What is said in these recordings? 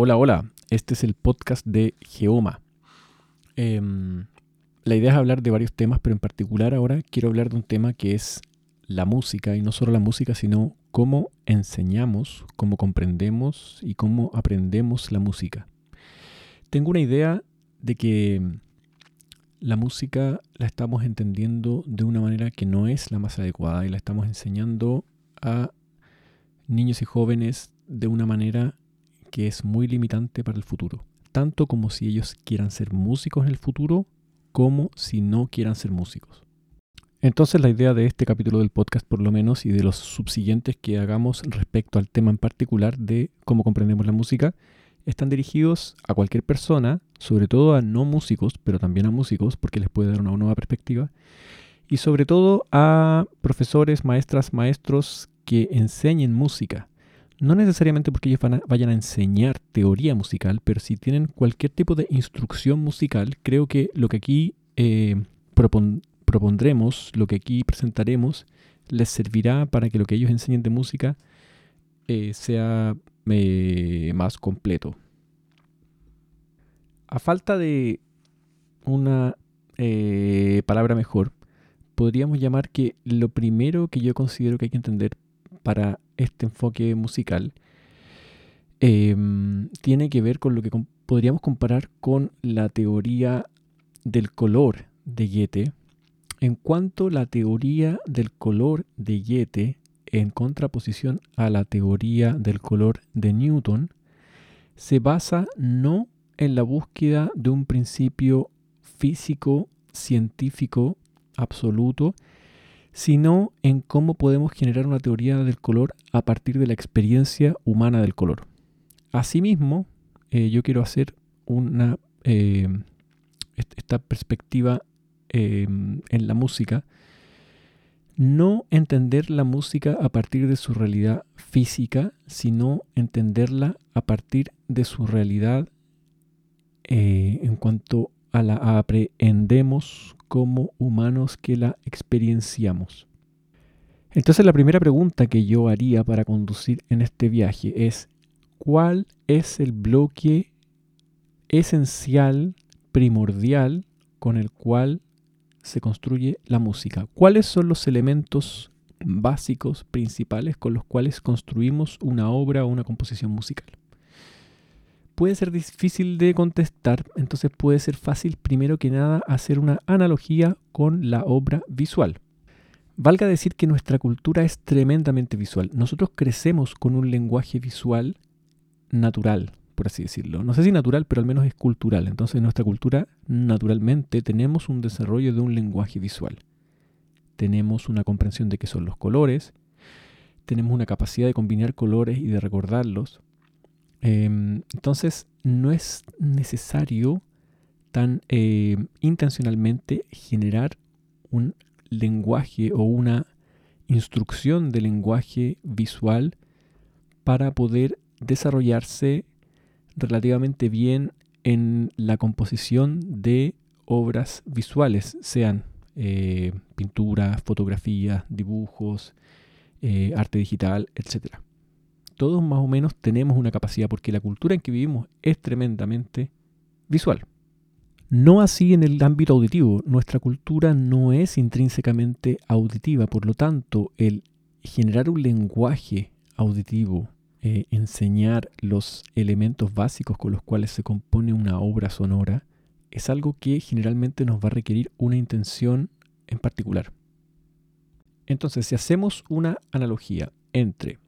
Hola, hola, este es el podcast de Geoma. Em, la idea es hablar de varios temas, pero en particular ahora quiero hablar de un tema que es la música, y no solo la música, sino cómo enseñamos, cómo comprendemos y cómo aprendemos la música. Tengo una idea de que la música la estamos entendiendo de una manera que no es la más adecuada y la estamos enseñando a niños y jóvenes de una manera que es muy limitante para el futuro, tanto como si ellos quieran ser músicos en el futuro, como si no quieran ser músicos. Entonces la idea de este capítulo del podcast por lo menos y de los subsiguientes que hagamos respecto al tema en particular de cómo comprendemos la música, están dirigidos a cualquier persona, sobre todo a no músicos, pero también a músicos porque les puede dar una nueva perspectiva, y sobre todo a profesores, maestras, maestros que enseñen música, no necesariamente porque ellos vayan a enseñar teoría musical, pero si tienen cualquier tipo de instrucción musical, creo que lo que aquí eh, propondremos, lo que aquí presentaremos, les servirá para que lo que ellos enseñen de música eh, sea eh, más completo. A falta de una palabra mejor, podríamos llamar que lo primero que yo considero que hay que entender para este enfoque musical em, tiene que ver con lo que podríamos comparar con la teoría del color de Goethe, en cuanto la teoría del color de Goethe, en contraposición a la teoría del color de Newton, se basa no en la búsqueda de un principio físico, científico, absoluto, sino en cómo podemos generar una teoría del color a partir de la experiencia humana del color. Asimismo, eh, yo quiero hacer una, eh, esta perspectiva em, en la música, no entender la música a partir de su realidad física, sino entenderla a partir de su realidad eh, en cuanto a la aprendemos como humanos que la experienciamos. Entonces la primera pregunta que yo haría para conducir en este viaje es, ¿cuál es el bloque esencial, primordial, con el cual se construye la música? ¿Cuáles son los elementos básicos, principales, con los cuales construimos una obra o una composición musical? Puede ser difícil de contestar, entonces puede ser fácil primero que nada hacer una analogía con la obra visual. Valga decir que nuestra cultura es tremendamente visual. Nosotros crecemos con un lenguaje visual natural, por así decirlo. No sé si natural, pero al menos es cultural. Entonces en nuestra cultura naturalmente tenemos un desarrollo de un lenguaje visual. Tenemos una comprensión de qué son los colores, tenemos una capacidad de combinar colores y de recordarlos, Em, entonces, no es necesario tan eh, intencionalmente generar un lenguaje o una instrucción de lenguaje visual para poder desarrollarse relativamente bien en la composición de obras visuales, sean eh, pinturas, fotografías, dibujos, eh, arte digital, etc todos más o menos tenemos una capacidad porque la cultura en que vivimos es tremendamente visual. No así en el ámbito auditivo. Nuestra cultura no es intrínsecamente auditiva, por lo tanto, el generar un lenguaje auditivo, eh, enseñar los elementos básicos con los cuales se compone una obra sonora, es algo que generalmente nos va a requerir una intención en particular. Entonces, si hacemos una analogía entre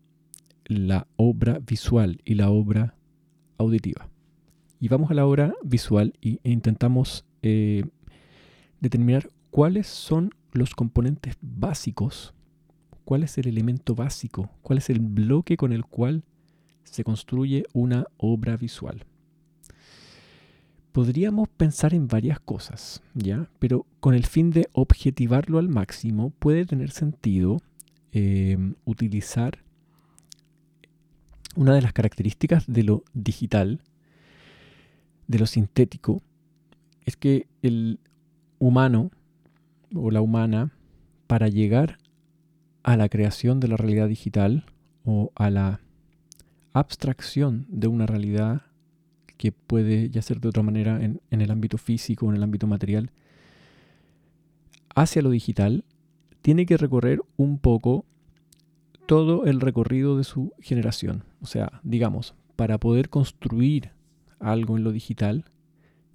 la obra visual y la obra auditiva. Y vamos a la obra visual e intentamos eh, determinar cuáles son los componentes básicos, cuál es el elemento básico, cuál es el bloque con el cual se construye una obra visual. Podríamos pensar en varias cosas, ¿ya? Pero con el fin de objetivarlo al máximo, puede tener sentido eh, utilizar una de las características de lo digital, de lo sintético, es que el humano o la humana, para llegar a la creación de la realidad digital o a la abstracción de una realidad que puede ya ser de otra manera en, en el ámbito físico, en el ámbito material, hacia lo digital, tiene que recorrer un poco todo el recorrido de su generación. O sea, digamos, para poder construir algo en lo digital,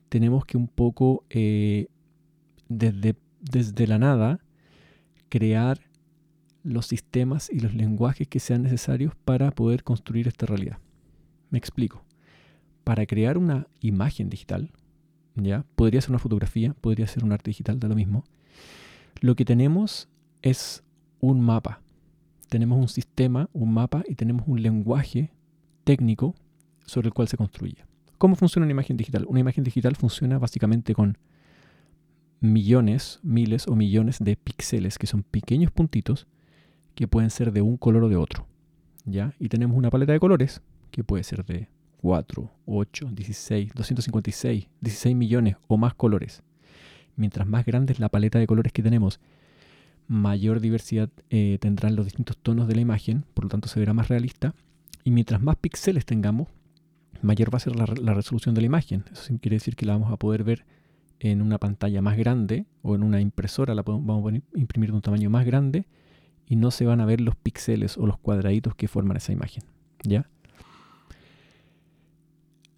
tenemos que un poco eh, desde, desde la nada crear los sistemas y los lenguajes que sean necesarios para poder construir esta realidad. Me explico. Para crear una imagen digital, ya podría ser una fotografía, podría ser un arte digital, da lo mismo. Lo que tenemos es un mapa. Tenemos un sistema, un mapa y tenemos un lenguaje técnico sobre el cual se construye. ¿Cómo funciona una imagen digital? Una imagen digital funciona básicamente con millones, miles o millones de píxeles, que son pequeños puntitos que pueden ser de un color o de otro. ¿ya? Y tenemos una paleta de colores que puede ser de 4, 8, 16, 256, 16 millones o más colores. Mientras más grande es la paleta de colores que tenemos mayor diversidad eh, tendrán los distintos tonos de la imagen, por lo tanto se verá más realista. Y mientras más píxeles tengamos, mayor va a ser la, resolución de la imagen. Eso quiere decir que la vamos a poder ver en una pantalla más grande o en una impresora, la vamos a imprimir de un tamaño más grande y no se van a ver los píxeles o los cuadraditos que forman esa imagen. ¿Ya?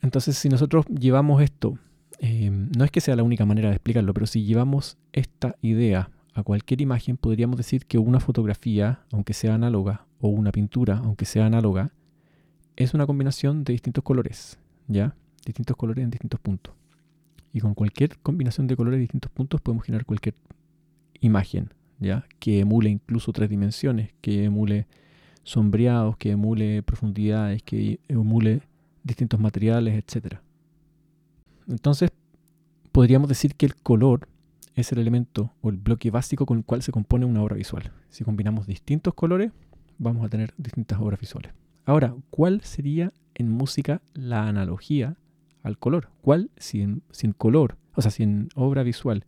Entonces, si nosotros llevamos esto, eh, no es que sea la única manera de explicarlo, pero si llevamos esta idea a cualquier imagen, podríamos decir que una fotografía, aunque sea análoga, o una pintura, aunque sea análoga, es una combinación de distintos colores, ¿ya? Distintos colores en distintos puntos. Y con cualquier combinación de colores en distintos puntos podemos generar cualquier imagen, ¿ya? Que emule incluso tres dimensiones, que emule sombreados, que emule profundidades, que emule distintos materiales, etc. Entonces, podríamos decir que el color es el elemento o el bloque básico con el cual se compone una obra visual. Si combinamos distintos colores, vamos a tener distintas obras visuales. Ahora, ¿cuál sería en música la analogía al color? ¿Cuál, si en, color, o sea, si en obra visual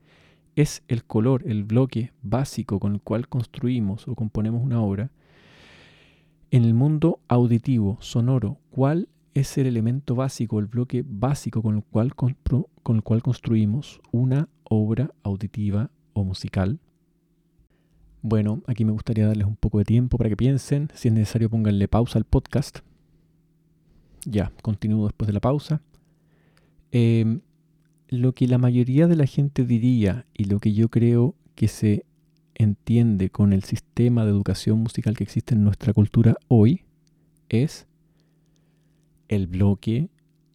es el color, el bloque básico con el cual construimos o componemos una obra, en el mundo auditivo, sonoro, ¿cuál es el elemento básico, el bloque básico con el cual, con el cual construimos una obra auditiva o musical. Bueno, aquí me gustaría darles un poco de tiempo para que piensen. Si es necesario, pónganle pausa al podcast. Ya, continúo después de la pausa. Em, lo que la mayoría de la gente diría y lo que yo creo que se entiende con el sistema de educación musical que existe en nuestra cultura hoy es el bloque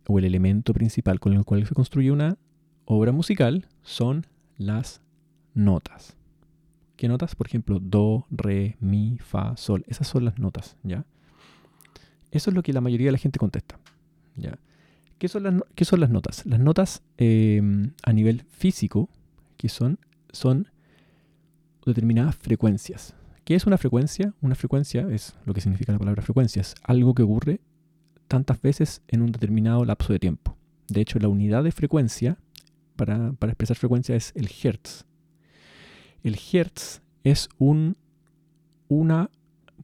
o el elemento principal con el cual se construye una obra musical son las notas. ¿Qué notas? Por ejemplo, do, re, mi, fa, sol. Esas son las notas, ¿ya? Eso es lo que la mayoría de la gente contesta, ¿ya? ¿Qué son las, qué son las notas? Las notas em, a nivel físico, que son, son determinadas frecuencias. ¿Qué es una frecuencia? Una frecuencia es lo que significa la palabra frecuencia, es algo que ocurre tantas veces en un determinado lapso de tiempo. De hecho, la unidad de frecuencia para, expresar frecuencia es el hertz. El hertz es un, una,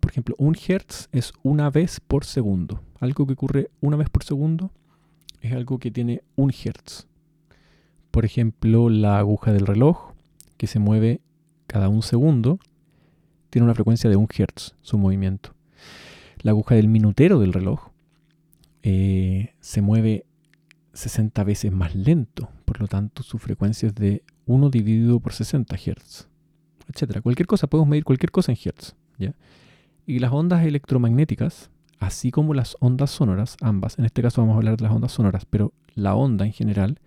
por ejemplo, un hertz es una vez por segundo. Algo que ocurre una vez por segundo es algo que tiene un hertz. Por ejemplo, la aguja del reloj, que se mueve cada un segundo, tiene una frecuencia de un hertz, su movimiento. La aguja del minutero del reloj eh, se mueve 60 veces más lento, por lo tanto su frecuencia es de 1 dividido por 60 Hz, etc. Cualquier cosa, podemos medir cualquier cosa en Hz. ¿ya? Y las ondas electromagnéticas, así como las ondas sonoras, ambas, en este caso vamos a hablar de las ondas sonoras, pero la onda en general,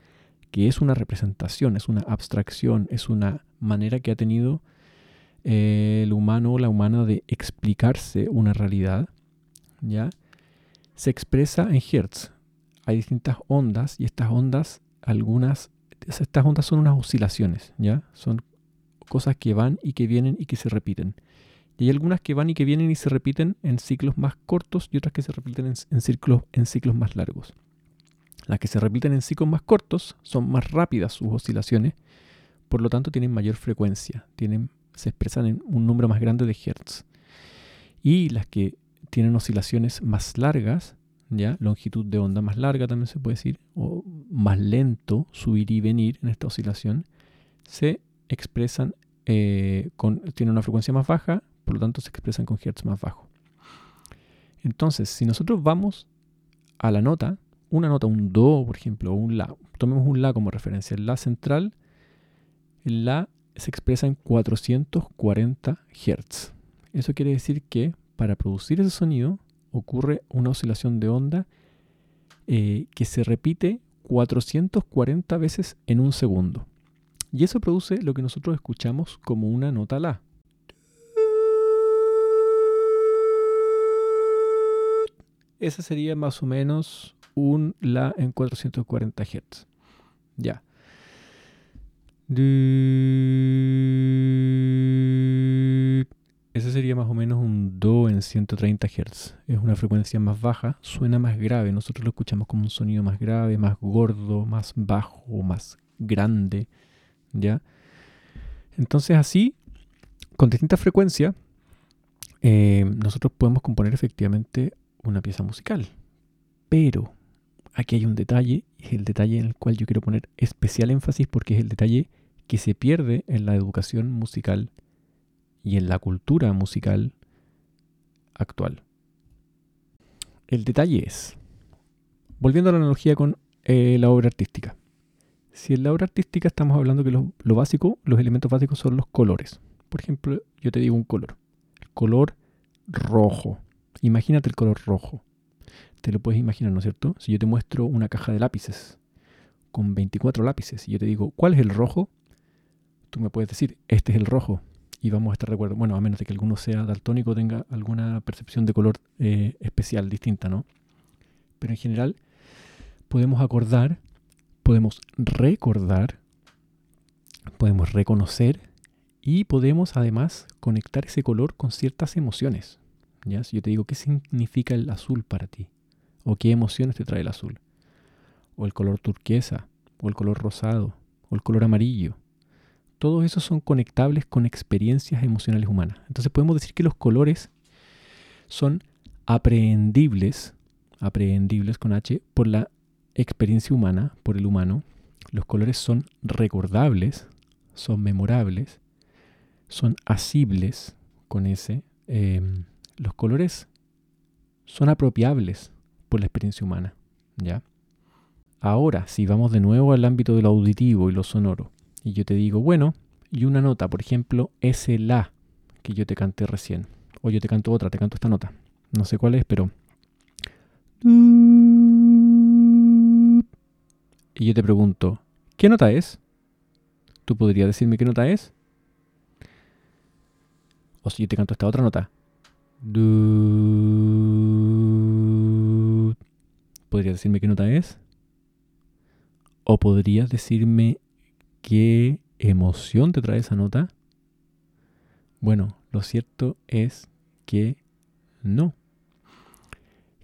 que es una representación, es una abstracción, es una manera que ha tenido eh, el humano o la humana de explicarse una realidad, ¿ya? se expresa en Hertz hay distintas ondas y estas ondas, algunas, estas ondas son unas oscilaciones, ¿ya? Son cosas que van y que vienen y que se repiten. Y hay algunas que van y que vienen y se repiten en ciclos más cortos y otras que se repiten en, ciclos, en ciclos más largos. Las que se repiten en ciclos más cortos son más rápidas sus oscilaciones, por lo tanto tienen mayor frecuencia, tienen, se expresan en un número más grande de hertz. Y las que tienen oscilaciones más largas ¿ya? longitud de onda más larga también se puede decir, o más lento, subir y venir en esta oscilación, se expresan eh, con, tienen una frecuencia más baja, por lo tanto se expresan con hertz más bajo. Entonces, si nosotros vamos a la nota, una nota, un do, por ejemplo, o un la, tomemos un la como referencia, el la central, el la se expresa en 440 Hz. Eso quiere decir que para producir ese sonido ocurre una oscilación de onda eh, que se repite 440 veces en un segundo. Y eso produce lo que nosotros escuchamos como una nota La. Esa sería más o menos un La en 440 Hz. Ya. Ese sería más o menos un Do en 130 Hz. Es una frecuencia más baja, suena más grave. Nosotros lo escuchamos como un sonido más grave, más gordo, más bajo, más grande. ¿Ya? Entonces así, con distintas frecuencias, eh, nosotros podemos componer efectivamente una pieza musical. Pero aquí hay un detalle, es el detalle en el cual yo quiero poner especial énfasis porque es el detalle que se pierde en la educación musical y en la cultura musical actual. El detalle es, volviendo a la analogía con eh, la obra artística, si en la obra artística estamos hablando que lo, básico, los elementos básicos son los colores. Por ejemplo, yo te digo un color. Color rojo. Imagínate el color rojo. Te lo puedes imaginar, ¿no es cierto? Si yo te muestro una caja de lápices con 24 lápices y yo te digo, ¿cuál es el rojo? Tú me puedes decir, este es el rojo y vamos a estar de acuerdo. Bueno, a menos de que alguno sea daltónico tenga alguna percepción de color eh, especial, distinta, ¿no? Pero en general podemos acordar, podemos recordar, podemos reconocer y podemos además conectar ese color con ciertas emociones. ¿ya? Si yo te digo, ¿qué significa el azul para ti? ¿O qué emociones te trae el azul? O el color turquesa, o el color rosado, o el color amarillo todos esos son conectables con experiencias emocionales humanas. Entonces podemos decir que los colores son aprehendibles, aprehendibles con H, por la experiencia humana, por el humano. Los colores son recordables, son memorables, son asibles con S. Em, los colores son apropiables por la experiencia humana. ¿ya? Ahora, si vamos de nuevo al ámbito de lo auditivo y lo sonoro, y yo te digo, bueno, y una nota, por ejemplo, es el La que yo te canté recién. O yo te canto otra, te canto esta nota. No sé cuál es, pero... Y yo te pregunto, ¿qué nota es? ¿Tú podrías decirme qué nota es? O si yo te canto esta otra nota. ¿Podrías decirme qué nota es? ¿O podrías decirme ¿Qué emoción te trae esa nota? Bueno, lo cierto es que no.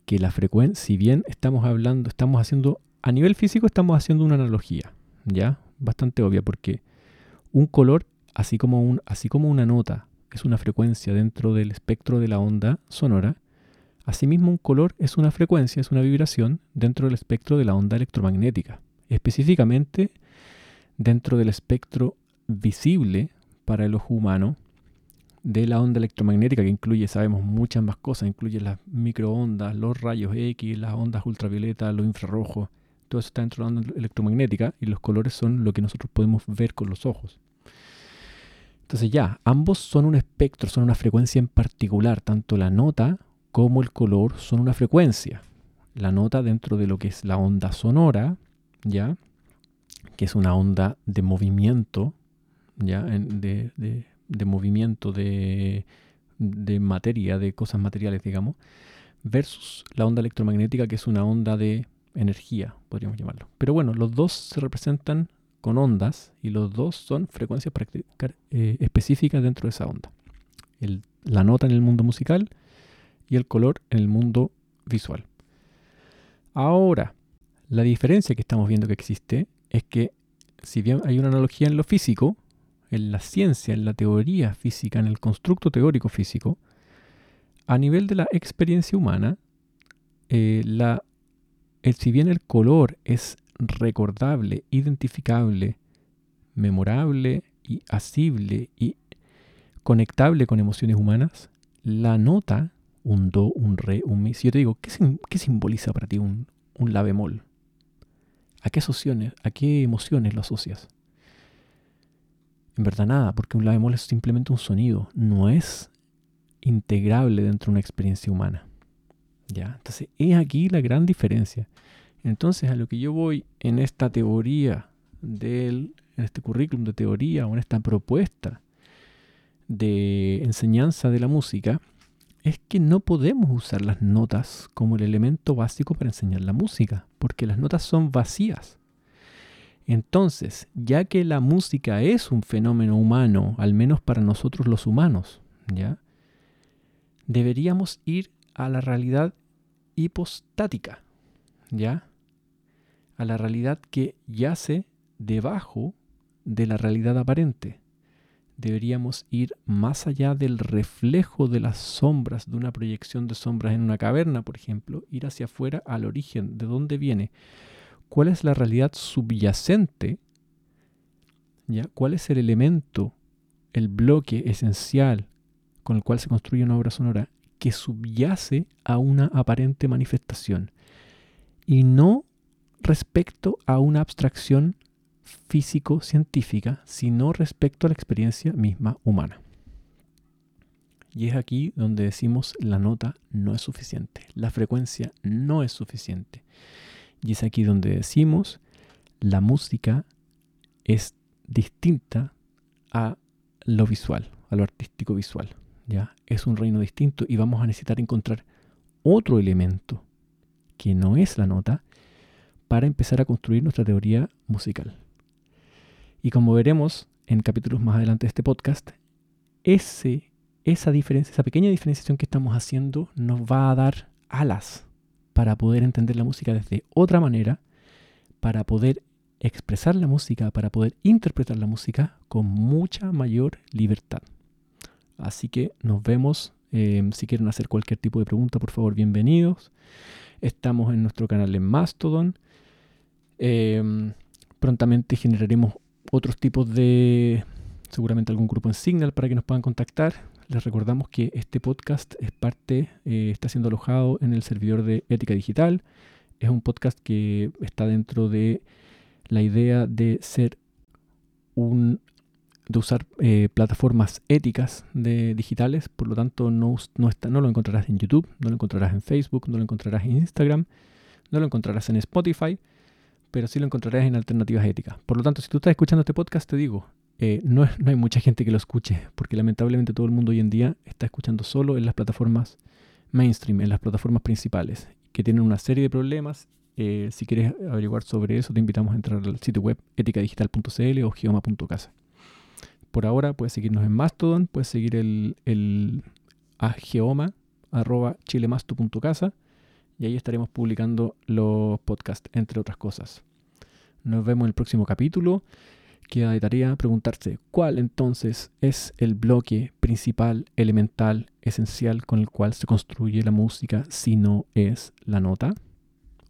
Que la frecuencia, si bien estamos hablando, estamos haciendo, a nivel físico estamos haciendo una analogía, ¿ya? Bastante obvia, porque un color, así como, un, así como una nota, es una frecuencia dentro del espectro de la onda sonora, asimismo un color es una frecuencia, es una vibración dentro del espectro de la onda electromagnética. Específicamente dentro del espectro visible para el ojo humano de la onda electromagnética, que incluye, sabemos, muchas más cosas, incluye las microondas, los rayos X, las ondas ultravioletas, los infrarrojos, todo eso está dentro de la onda electromagnética y los colores son lo que nosotros podemos ver con los ojos. Entonces ya, ambos son un espectro, son una frecuencia en particular, tanto la nota como el color son una frecuencia. La nota dentro de lo que es la onda sonora, ¿ya? Que es una onda de movimiento, ¿ya? De, de, movimiento de, de materia, de cosas materiales, digamos, versus la onda electromagnética, que es una onda de energía, podríamos llamarlo. Pero bueno, los dos se representan con ondas y los dos son frecuencias eh, específicas dentro de esa onda. la nota en el mundo musical y el color en el mundo visual. Ahora, la diferencia que estamos viendo que existe es que si bien hay una analogía en lo físico, en la ciencia, en la teoría física, en el constructo teórico físico, a nivel de la experiencia humana, eh, la, si bien el color es recordable, identificable, memorable y asible y conectable con emociones humanas, la nota, un do, un re, un mi, si yo te digo, ¿qué, simboliza para ti un, un la bemol? ¿A qué a qué emociones lo asocias? En verdad nada, porque un la bemol es simplemente un sonido, no es integrable dentro de una experiencia humana. ¿Ya? Entonces, es aquí la gran diferencia. Entonces, a lo que yo voy en esta teoría del, en este currículum de teoría o en esta propuesta de enseñanza de la música, es que no podemos usar las notas como el elemento básico para enseñar la música, porque las notas son vacías. Entonces, ya que la música es un fenómeno humano, al menos para nosotros los humanos, ¿ya? Deberíamos ir a la realidad hipostática, ¿ya? A la realidad que yace debajo de la realidad aparente. Deberíamos ir más allá del reflejo de las sombras, de una proyección de sombras en una caverna, por ejemplo, ir hacia afuera al origen, de dónde viene cuál es la realidad subyacente, ¿ya? cuál es el elemento, el bloque esencial con el cual se construye una obra sonora que subyace a una aparente manifestación y no respecto a una abstracción físico-científica, sino respecto a la experiencia misma humana. Y es aquí donde decimos la nota no es suficiente, la frecuencia no es suficiente. Y es aquí donde decimos, la música es distinta a lo visual, a lo artístico visual. ¿ya? Es un reino distinto y vamos a necesitar encontrar otro elemento que no es la nota para empezar a construir nuestra teoría musical. Y como veremos en capítulos más adelante de este podcast, ese, esa diferencia, esa pequeña diferenciación que estamos haciendo nos va a dar alas para poder entender la música desde otra manera, para poder expresar la música, para poder interpretar la música con mucha mayor libertad. Así que nos vemos. Em, si quieren hacer cualquier tipo de pregunta, por favor, bienvenidos. Estamos en nuestro canal en Mastodon. Em, prontamente generaremos otros tipos de, seguramente algún grupo en Signal para que nos puedan contactar. Les recordamos que este podcast es parte, eh, está siendo alojado en el servidor de Ética Digital. Es un podcast que está dentro de la idea de ser un de usar eh, plataformas éticas de digitales, por lo tanto no, no, está, no lo encontrarás en YouTube, no lo encontrarás en Facebook, no lo encontrarás en Instagram, no lo encontrarás en Spotify, pero sí lo encontrarás en alternativas éticas. Por lo tanto, si tú estás escuchando este podcast, te digo, eh, no, hay mucha gente que lo escuche, porque lamentablemente todo el mundo hoy en día está escuchando solo en las plataformas mainstream, en las plataformas principales, que tienen una serie de problemas. Eh, si quieres averiguar sobre eso, te invitamos a entrar al sitio web eticadigital.cl o geoma.casa. Por ahora puedes seguirnos en Mastodon, puedes seguir el, el a y ahí estaremos publicando los podcasts, entre otras cosas. Nos vemos en el próximo capítulo. Queda de tarea preguntarse cuál entonces es el bloque principal, elemental, esencial con el cual se construye la música si no es la nota.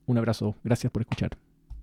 Un abrazo, gracias por escuchar.